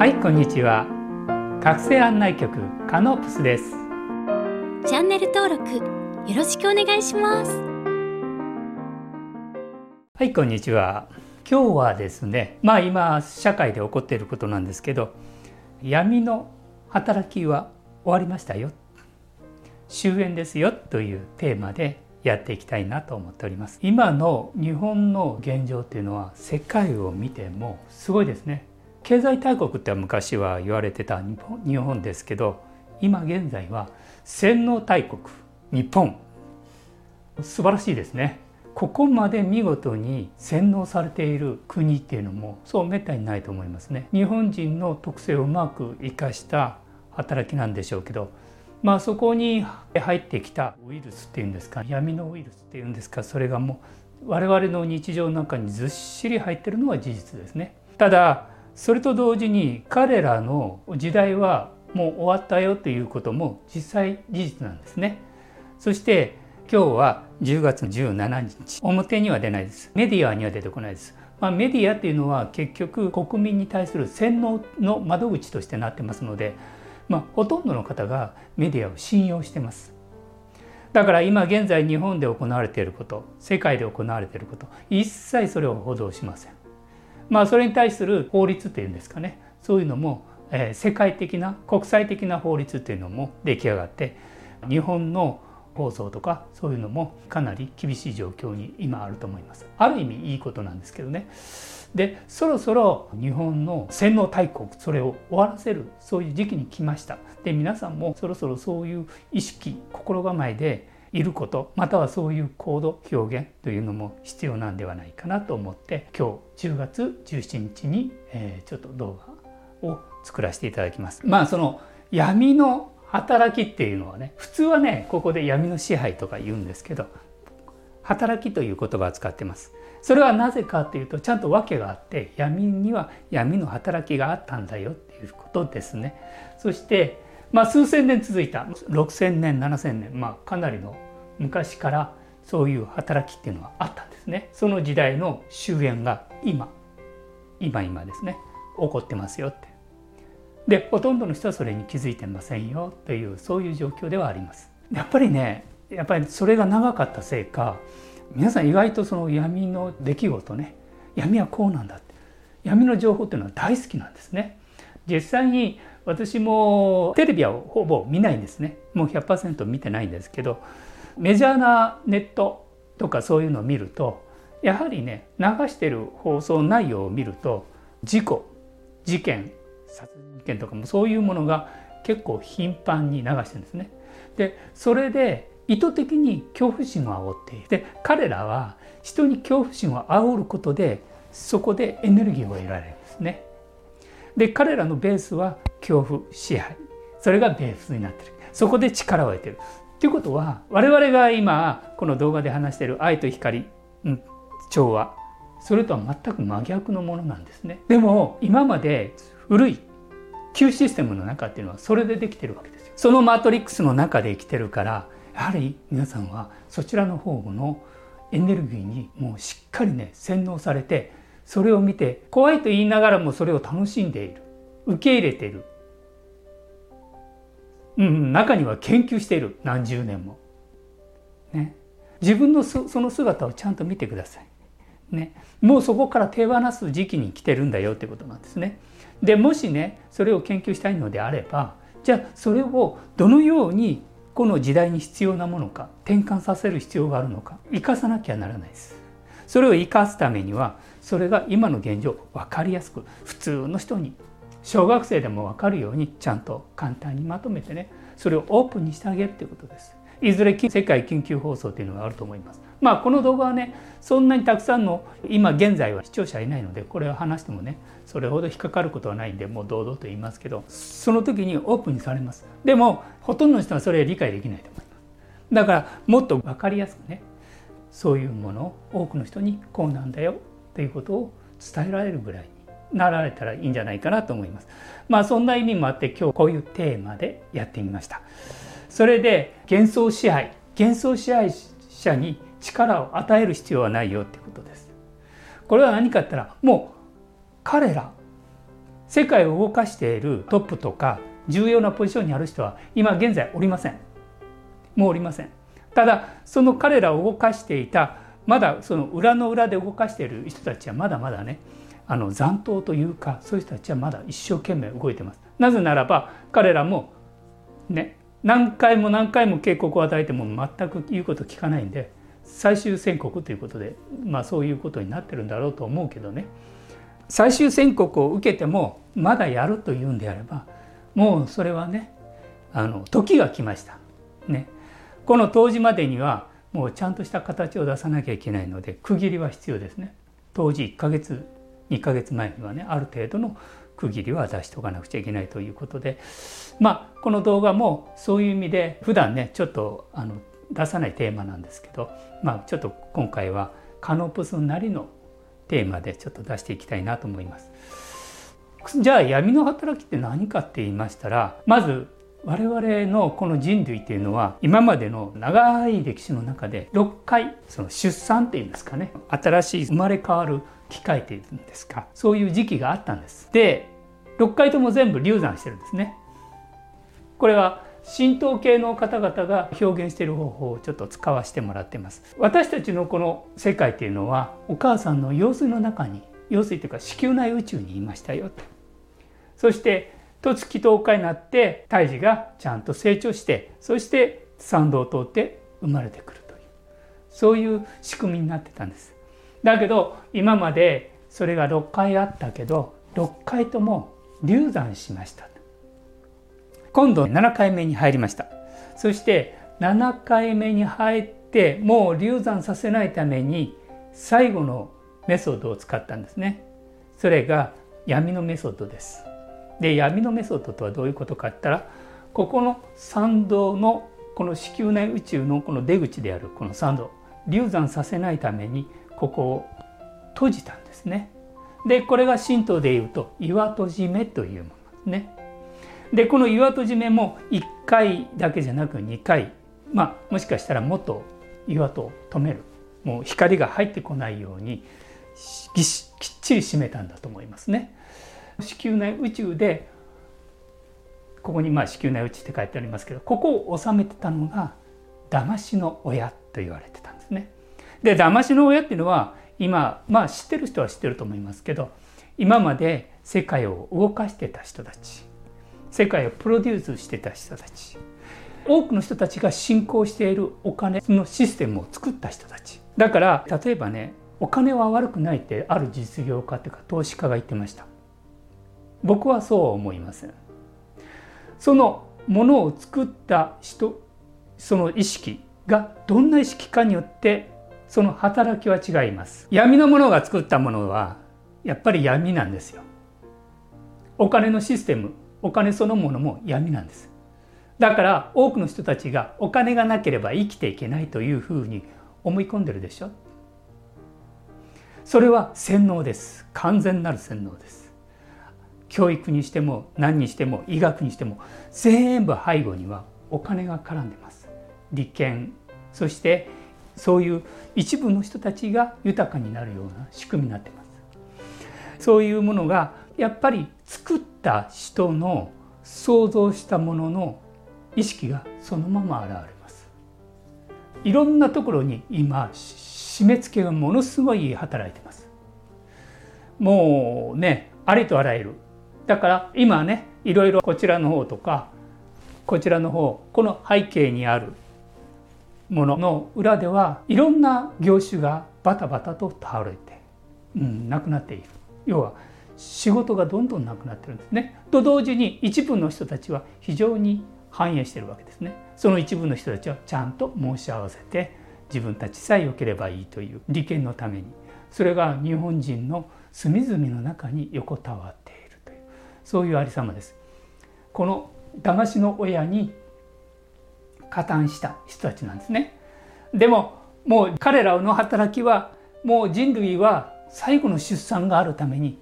はいこんにちは。覚醒案内局カノープスです。チャンネル登録よろしくお願いします。はいこんにちは。今日はですねまあ今社会で起こっていることなんですけど闇の働きは終わりましたよ。終焉ですよ。というテーマでやっていきたいなと思っております。今の日本の現状っていうのは世界を見てもすごいですね経済大国って昔は言われてた日本ですけど今現在は洗脳大国日本。素晴らしいですね。ここまで見事に洗脳されている国っていうのもそうめったにないと思いますね。日本人の特性をうまく生かした働きなんでしょうけどまあそこに入ってきたウイルスっていうんですか闇のウイルスっていうんですかそれがもう我々の日常の中にずっしり入ってるのは事実ですね。ただそれと同時に彼らの時代はもう終わったよということも実際事実なんですね。そして今日は10月17日。表には出ないです。メディアには出てこないです。まあ、メディアっていうのは結局国民に対する洗脳の窓口としてなってますのでまあ、ほとんどの方がメディアを信用してます。だから今現在日本で行われていること世界で行われていること一切それを報道しません。まあそれに対する法律っていうんですかね。そういうのも、えー、世界的な国際的な法律っていうのも出来上がって日本の放送とかそういうのもかなり厳しい状況に今あると思います。ある意味いいことなんですけどね。でそろそろ日本の洗脳大国それを終わらせるそういう時期に来ました。で皆さんもそろそろそういう意識心構えでいることまたはそういう行動表現というのも必要なんではないかなと思って今日10月17日に、えー、ちょっと動画を作らせていただきます。まあその闇の働きっていうのはね普通はねここで闇の支配とか言うんですけど働きという言葉を使ってます。それはなぜかというとちゃんと訳があって闇には闇の働きがあったんだよっていうことですね。そしてまあ数千年続いた。6,000年7,000年。まあかなりの昔からそういう働きっていうのはあったんですね。その時代の終焉が今。今今ですね。起こってますよって。でほとんどの人はそれに気づいてませんよ。というそういう状況ではあります。やっぱりねやっぱりそれが長かったせいか皆さん意外とその闇の出来事ね。闇はこうなんだって。闇の情報っていうのは大好きなんですね。実際に私もテレビはほぼ見ないんですね。もう100%見てないんですけどメジャーなネットとかそういうのを見るとやはりね流してる放送内容を見ると事故事件殺人事件とかもそういうものが結構頻繁に流してるんですね。でそれで意図的に恐怖心を煽っている。で彼らは人に恐怖心を煽ることでそこでエネルギーを得られるんですね。で彼らのベースは恐怖支配。それがベースになってる。そこで力を得てる。ということは我々が今この動画で話している愛と光、うん、調和。それとは全く真逆のものなんですね。でも今まで古い旧システムの中っていうのはそれでできてるわけですよ。そのマトリックスの中で生きてるからやはり皆さんはそちらの方のエネルギーにもうしっかりね洗脳されてそれを見て怖いと言いながらもそれを楽しんでいる受け入れている、うん、中には研究している何十年も。ね、自分のその姿をちゃんと見てください。ね、もうそこから手放す時期に来てるんだよってことなんですね。でもしねそれを研究したいのであればじゃあそれをどのようにこの時代に必要なものか転換させる必要があるのか生かさなきゃならないですそれを生かすためにはそれが今の現状分かりやすく普通の人に小学生でも分かるようにちゃんと簡単にまとめてねそれをオープンにしてあげるということです。いずれ世界緊急放送というのがあると思います。まあこの動画はねそんなにたくさんの今現在は視聴者いないのでこれを話してもねそれほど引っかかることはないんでもう堂々と言いますけどその時にオープンにされます。でもほとんどの人はそれは理解できないと思います。だからもっと分かりやすくねそういうものを多くの人にこうなんだよということを伝えられるぐらいになられたらいいんじゃないかなと思います。まあそんな意味もあって今日こういうテーマでやってみました。それで幻想支配幻想支配者に力を与える必要はないよってことです。これは何かって言ったらもう彼ら世界を動かしているトップとか重要なポジションにある人は今現在おりません。もうおりません。ただその彼らを動かしていたまだその裏の裏で動かしている人たちはまだまだねあの残党というかそういう人たちはまだ一生懸命動いてます。なぜならば彼らもね何回も何回も警告を与えても全く言うこと聞かないんで最終宣告ということでまあそういうことになってるんだろうと思うけどね。最終宣告を受けてもまだやるというんであればもうそれはねあの時が来ました。ね、この当時までにはもうちゃんとした形を出さなきゃいけないので区切りは必要ですね。当時1ヶ月2ヶ月前にはねある程度の区切りは出しておかなくちゃいけないということでまあこの動画もそういう意味で普段ねちょっとあの出さないテーマなんですけどまあちょっと今回はカノプスなりのテーマでちょっと出していきたいなと思います。じゃあ闇の働きって何かって言いましたらまず我々のこの人類っていうのは今までの長い歴史の中で6回その出産っていうんですかね新しい生まれ変わる機会っていうんですかそういう時期があったんです。で6回とも全部流産してるんですね。これは神道系の方々が表現している方法をちょっと使わせてもらってます私たちのこの世界っていうのはお母さんの羊水の中に羊水というか子宮内宇宙にいましたよとそして十月10日になって胎児がちゃんと成長してそして産道を通って生まれてくるというそういう仕組みになってたんです。だけど今までそれが6回あったけど6回とも流産しました。今度7回目に入りました。そして7回目に入ってもう流産させないために最後のメソッドを使ったんですね。それが闇のメソッドです。で闇のメソッドとはどういうことかって言ったらここの参道のこの子宮内宇宙のこの出口であるこの参道流産させないためにここを閉じたんですね。でこれが神道でいうと岩戸締めというものですね。でこの岩戸締めも1回だけじゃなく2回まあもしかしたらもっと岩戸を止める。もう光が入ってこないようにきっちり締めたんだと思いますね。子宮内宇宙でここにまあ子宮内宇宙って書いてありますけどここを治めてたのが騙しの親と言われてたんですね。で騙しの親っていうのは今まあ知ってる人は知ってると思いますけど今まで世界を動かしてた人たち世界をプロデュースしてた人たち多くの人たちが信仰しているお金のシステムを作った人たちだから例えばねお金は悪くないってある実業家というか投資家が言ってました僕はそうは思いません。そのものを作った人その意識がどんな意識かによってその働きは違います。闇のものが作ったものはやっぱり闇なんですよ。お金のシステムお金そのものも闇なんです。だから多くの人たちがお金がなければ生きていけないというふうに思い込んでるでしょ。それは洗脳です。完全なる洗脳です。教育にしても何にしても医学にしても全部背後にはお金が絡んでます。利権そしてそういう一部の人たちが豊かになるような仕組みになってます。そういうものがやっぱり作った人の想像したものの意識がそのまま現れます。いろんなところに今締め付けがものすごい働いてます。もうねありとあらゆるだから今ねいろいろこちらの方とかこちらの方この背景にあるものの裏ではいろんな業種がバタバタと倒れて、うん、なくなっている要は仕事がどんどんなくなってるんですね。と同時に一部の人たちは非常に反映してるわけですね。その一部の人たちはちゃんと申し合わせて自分たちさえ良ければいいという利権のためにそれが日本人の隅々の中に横たわってそういうありさまです。この騙しの親に加担した人たちなんですね。でももう彼らの働きはもう人類は最後の出産があるために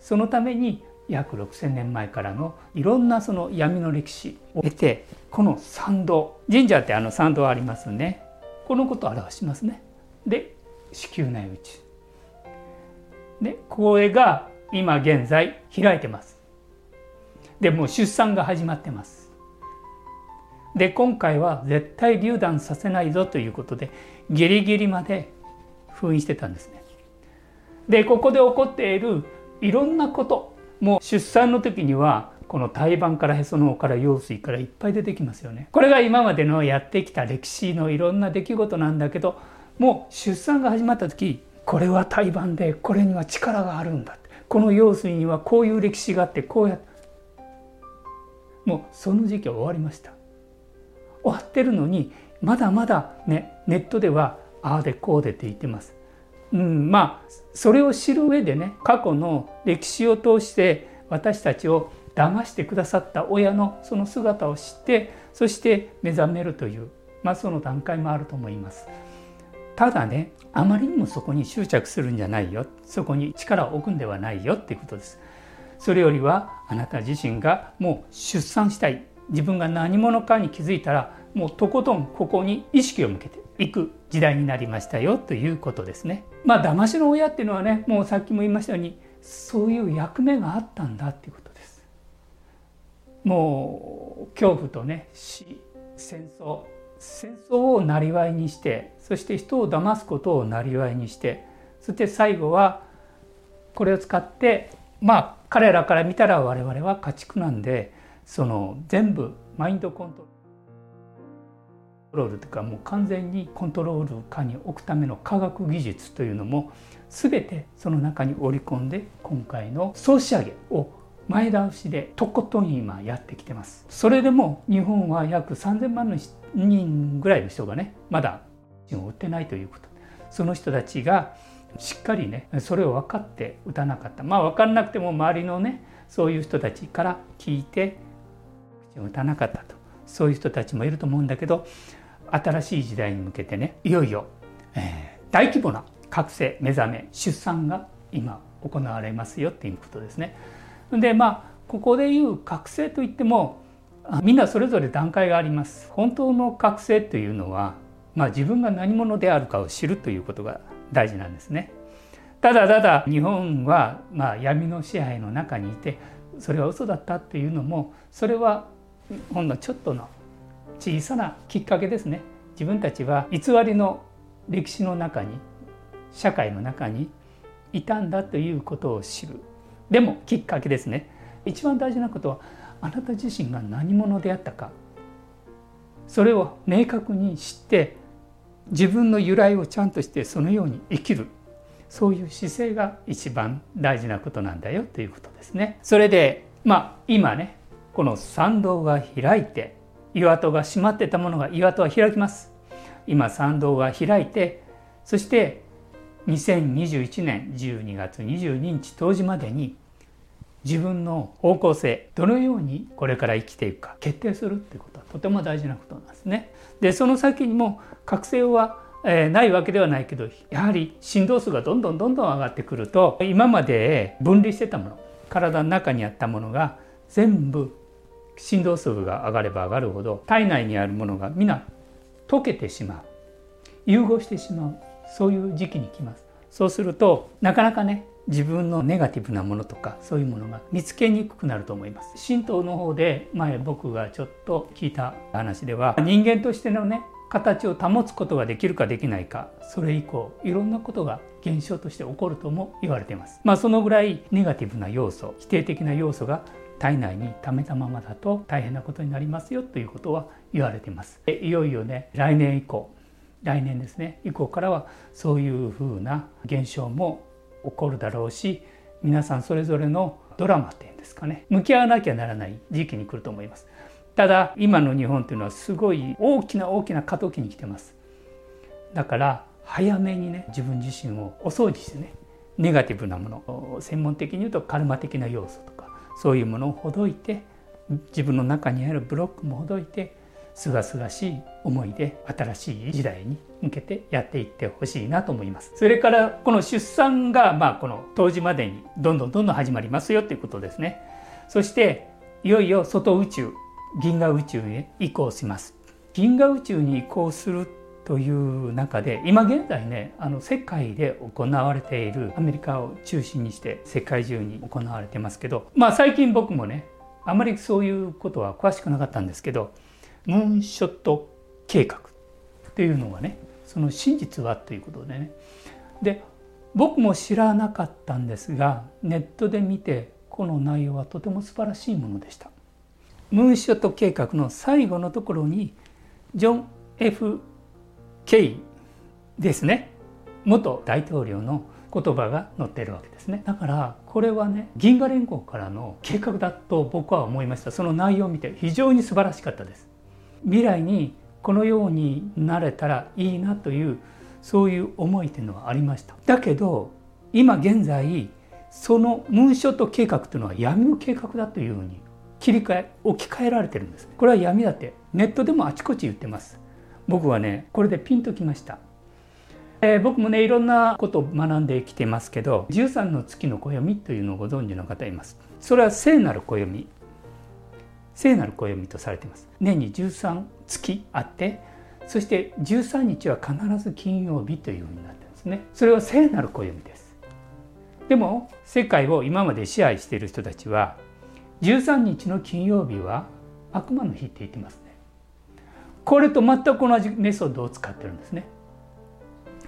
そのために約6,000年前からのいろんなその闇の歴史を得てこの参道神社ってあの参道ありますねこのことを表しますね。で子宮内宇宙。でこれが今現在開いてます。でもう出産が始まってます。で今回は絶対流産させないぞということでギリギリまで封印してたんですね。でここで起こっているいろんなこともう出産の時にはこの胎盤からへその緒から羊水からいっぱい出てきますよね。これが今までのやってきた歴史のいろんな出来事なんだけどもう出産が始まった時これは胎盤でこれには力があるんだ。この羊水にはこういう歴史があってこうやってもうその時期は終わりました終わってるのにまだまだねネットではああでこうでって言ってます。うん、まあそれを知る上でね過去の歴史を通して私たちを騙してくださった親のその姿を知ってそして目覚めるという、まあ、その段階もあると思います。ただねあまりにもそこに執着するんじゃないよそこに力を置くんではないよっていうことです。それよりはあなた自身がもう出産したい自分が何者かに気づいたらもうとことんここに意識を向けていく時代になりましたよということですね。まあ騙しの親っていうのはねもうさっきも言いましたようにそういう役目があったんだっていうことです。もう恐怖とね死戦争戦争をなりわいにしてそして人を騙すことをなりわいにしてそして最後はこれを使ってまあ彼らから見たら我々は家畜なんでその全部マインドコントロールというかもう完全にコントロール下に置くための科学技術というのも全てその中に織り込んで今回の総仕上げを前倒しでとことん今やってきてます。それでも日本は約3000万の人ぐらいの人がねまだを打ってないということ。その人たちがしっかりねそれを分かって打たなかった。まあ分かんなくても周りのねそういう人たちから聞いて口を打たなかったと。そういう人たちもいると思うんだけど新しい時代に向けてねいよいよ、えー、大規模な覚醒目覚め出産が今行われますよっていうことですね。でまあここでいう覚醒といってもみんなそれぞれ段階があります。本当の覚醒というのは、まあ、自分が何者であるかを知るということが大事なんですね。ただただ日本はまあ闇の支配の中にいてそれは嘘だったっていうのもそれはほんのちょっとの小さなきっかけですね自分たちは偽りの歴史の中に社会の中にいたんだということを知るでもきっかけですね。一番大事なことはあなた自身が何者であったか。それを明確に知って自分の由来をちゃんとしてそのように生きる。そういう姿勢が一番大事なことなんだよということですね。それでまあ今ねこの参道が開いて岩戸が閉まってたものが岩戸は開きます。今参道が開いてそして2021年12月22日当時までに自分の方向性どのようにこれから生きていくか決定するってことはとても大事なことなんですね。でその先にも覚醒は、えー、ないわけではないけどやはり振動数がどんどんどんどん上がってくると今まで分離してたもの体の中にあったものが全部振動数が上がれば上がるほど体内にあるものが皆溶けてしまう融合してしまうそういう時期に来ます。そうするとなかなかね自分のネガティブなものとかそういうものが見つけにくくなると思います。神道の方で前僕がちょっと聞いた話では人間としてのね形を保つことができるかできないかそれ以降いろんなことが現象として起こるとも言われています。まあそのぐらいネガティブな要素否定的な要素が体内に溜めたままだと大変なことになりますよということは言われています。いよいよね来年以降来年ですね以降からはそういうふうな現象も起こるだろうし皆さんそれぞれのドラマっていうんですかね向き合わなきゃならない時期に来ると思います。ただ今の日本というのはすごい大きな大きな過渡期に来てます。だから早めにね自分自身をお掃除してねネガティブなもの専門的に言うとカルマ的な要素とかそういうものをほどいて自分の中にあるブロックもほどいてすがすがしい思いで新しい時代に向けてやっていってほしいなと思います。それからこの出産がまあこの当時までにどんどんどんどん始まりますよということですね。そしていよいよ外宇宙銀河宇宙へ移行します。銀河宇宙に移行するという中で今現在ねあの世界で行われているアメリカを中心にして世界中に行われてますけどまあ最近僕もねあまりそういうことは詳しくなかったんですけどムーンショット計画っていうのはねその真実はということでね。で僕も知らなかったんですがネットで見てこの内容はとても素晴らしいものでした。ムーンショット計画の最後のところにジョン・ F・ ケイですね。元大統領の言葉が載ってるわけですね。だからこれはね銀河連合からの計画だと僕は思いました。その内容を見て非常に素晴らしかったです。未来にこのようになれたらいいなというそういう思いというのはありました。だけど今現在そのムーンショット計画というのは闇の計画だというふうに切り替え置き換えられてるんですこれは闇だってネットでもあちこち言ってます。僕はねこれでピンときました、えー、僕もねいろんなことを学んできてますけど13の月の暦というのをご存知の方います。それは聖なる暦。聖なる暦とされています年に13月あってそして13日は必ず金曜日というふうになってるんですねそれは聖なる暦ですでも世界を今まで支配している人たちは13日の金曜日は悪魔の日って言ってますこれと全く同じメソッドを使ってるんですね。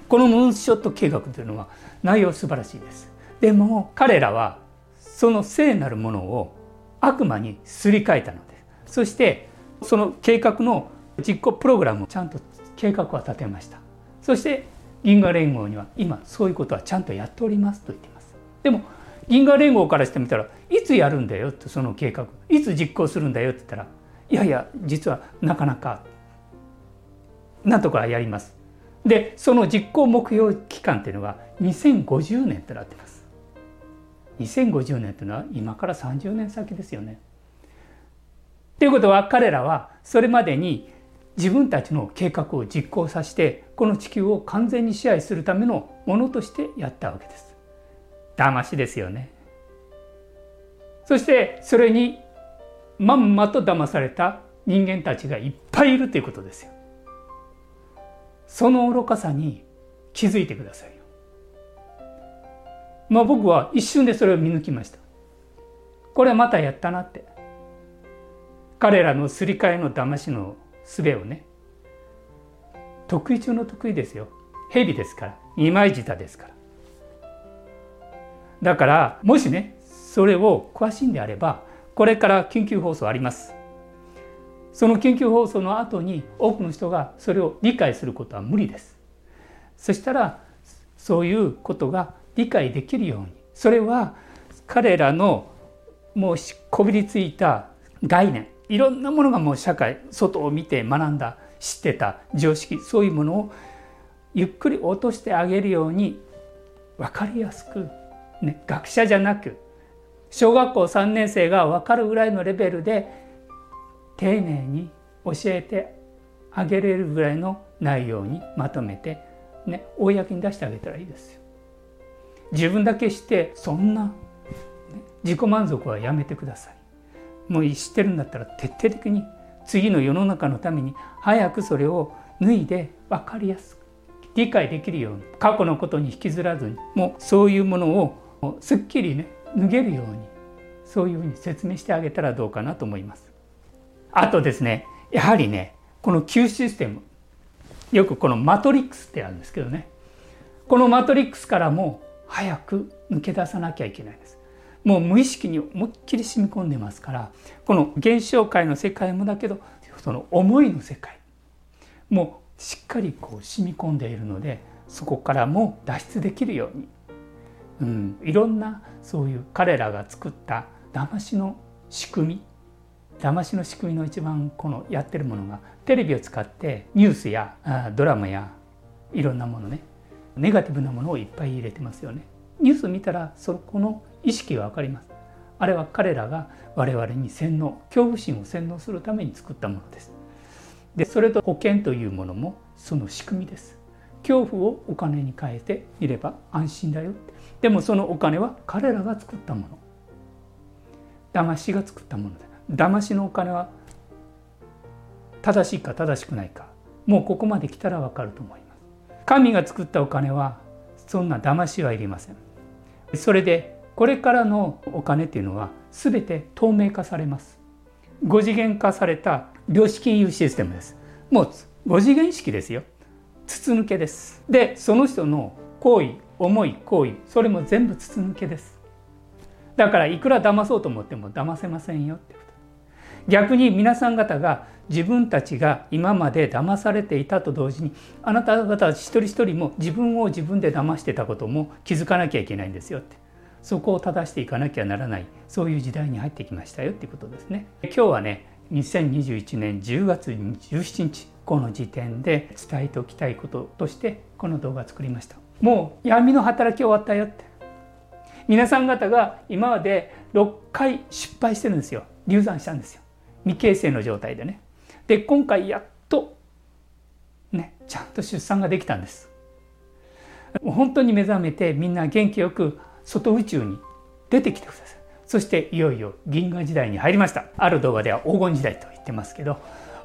このムーンショット計画というのは内容素晴らしいです。でも彼らはその聖なるものを悪魔にすり替えたのです。そしてその計画の実行プログラムをちゃんと計画は立てました。そして銀河連合には今そういうことはちゃんとやっておりますと言っています。でも銀河連合からしてみたらいつやるんだよってその計画いつ実行するんだよって言ったらいやいや実はなかなかなんとかやります。でその実行目標期間っていうのが2050年となってます。2050年というのは今から30年先ですよね。ということは彼らはそれまでに自分たちの計画を実行させてこの地球を完全に支配するためのものとしてやったわけです。騙しですよね。そしてそれにまんまと騙された人間たちがいっぱいいるということですよ。その愚かさに気づいてください。まあ僕は一瞬でそれを見抜きました。これはまたやったなって。彼らのすり替えの騙しの術をね、得意中の得意ですよ。蛇ですから、二枚舌ですから。だから、もしね、それを詳しいんであれば、これから緊急放送あります。その緊急放送の後に多くの人がそれを理解することは無理です。そしたらそういうことが理解できるように。それは彼らのもうこびりついた概念。いろんなものがもう社会外を見て学んだ知ってた常識。そういうものをゆっくり落としてあげるように分かりやすく、ね、学者じゃなく小学校3年生が分かるぐらいのレベルで丁寧に教えてあげれるぐらいの内容にまとめて、ね、公に出してあげたらいいですよ。自分だけしてそんな、自己満足はやめてください。もう知ってるんだったら徹底的に次の世の中のために早くそれを脱いで分かりやすく理解できるように過去のことに引きずらずにもうそういうものをすっきりね脱げるようにそういうふうに説明してあげたらどうかなと思います。あとですねやはりねこの Q システムよくこのマトリックスってあるんですけどねこのマトリックスからも早く抜け出さなきゃいけないです。もう無意識に思いっきり染み込んでますからこの現象界の世界もだけどその思いの世界もしっかりこう染み込んでいるのでそこからも脱出できるように、うん、いろんなそういう彼らが作った騙しの仕組み騙しの仕組みの一番このやってるものがテレビを使ってニュースやドラマやいろんなものねネガティブなものをいっぱい入れてますよね。ニュース見たらそこの意識が分かります。あれは彼らが我々に洗脳恐怖心を洗脳するために作ったものです。でそれと保険というものもその仕組みです。恐怖をお金に変えていれば安心だよ。でもそのお金は彼らが作ったもの。騙しが作ったものだ。騙しのお金は正しいか正しくないか。もうここまで来たらわかると思います。神が作ったお金はそんな騙しはいりません。それでこれからのお金っていうのは全て透明化されます。5次元化された量子金融システムです。もう5次元式ですよ。筒抜けです。でその人の行為思い行為それも全部筒抜けです。だからいくら騙そうと思っても騙せませんよって。逆に皆さん方が自分たちが今まで騙されていたと同時にあなた方一人一人も自分を自分で騙してたことも気づかなきゃいけないんですよって。そこを正していかなきゃならないそういう時代に入ってきましたよっていうことですね。今日はね2021年10月17日この時点で伝えておきたいこととしてこの動画作りました。もう闇の働き終わったよって。皆さん方が今まで6回失敗してるんですよ。流産したんですよ。未形成の状態でね。で今回やっとねちゃんと出産ができたんです。本当に目覚めてみんな元気よく外宇宙に出てきてください。そしていよいよ銀河時代に入りました。ある動画では黄金時代と言ってますけど。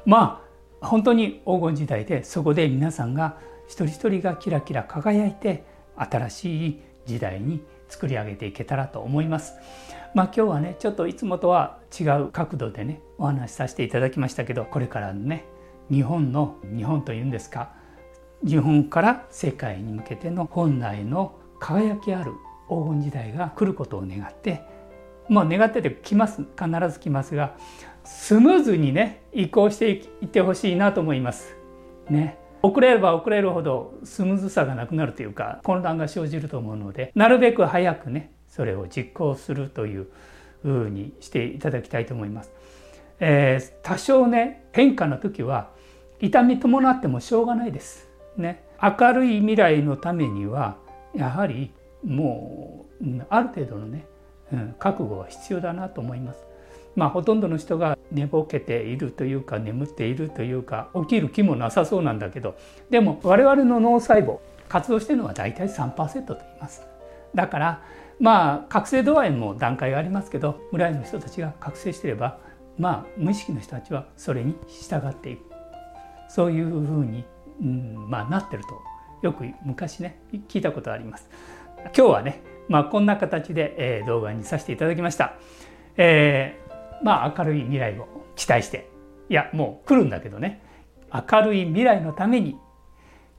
まあ本当に黄金時代でそこで皆さんが一人一人がキラキラ輝いて新しい時代に作り上げていけたらと思います。まあ今日はねちょっといつもとは違う角度でねお話しさせていただきましたけどこれからのね日本の日本というんですか日本から世界に向けての本来の輝きある黄金時代が来ることを願ってまあ願ってて来ます必ず来ますがスムーズにね移行していってほしいなと思います。ね遅れれば遅れるほどスムーズさがなくなるというか混乱が生じると思うのでなるべく早くねそれを実行するというふうにしていただきたいと思います。えー、多少ね変化の時は痛み伴ってもしょうがないです。ね、明るい未来のためにはやはりもうある程度のね、うん、覚悟は必要だなと思います。まあ、ほとんどの人が寝ぼけているというか眠っているというか起きる気もなさそうなんだけどでも我々の脳細胞活動してるのは大体3%と言います。だからまあ覚醒度合いも段階がありますけど村井の人たちが覚醒していればまあ無意識の人たちはそれに従っていくそういうふうに、うんまあ、なってるとよく昔ね聞いたことあります。今日はね、まあ、こんな形で、えー、動画にさせていただきました。えー、まあ明るい未来を期待していやもう来るんだけどね明るい未来のために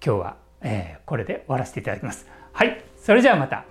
今日は、えー、これで終わらせていただきます。はいそれじゃあまた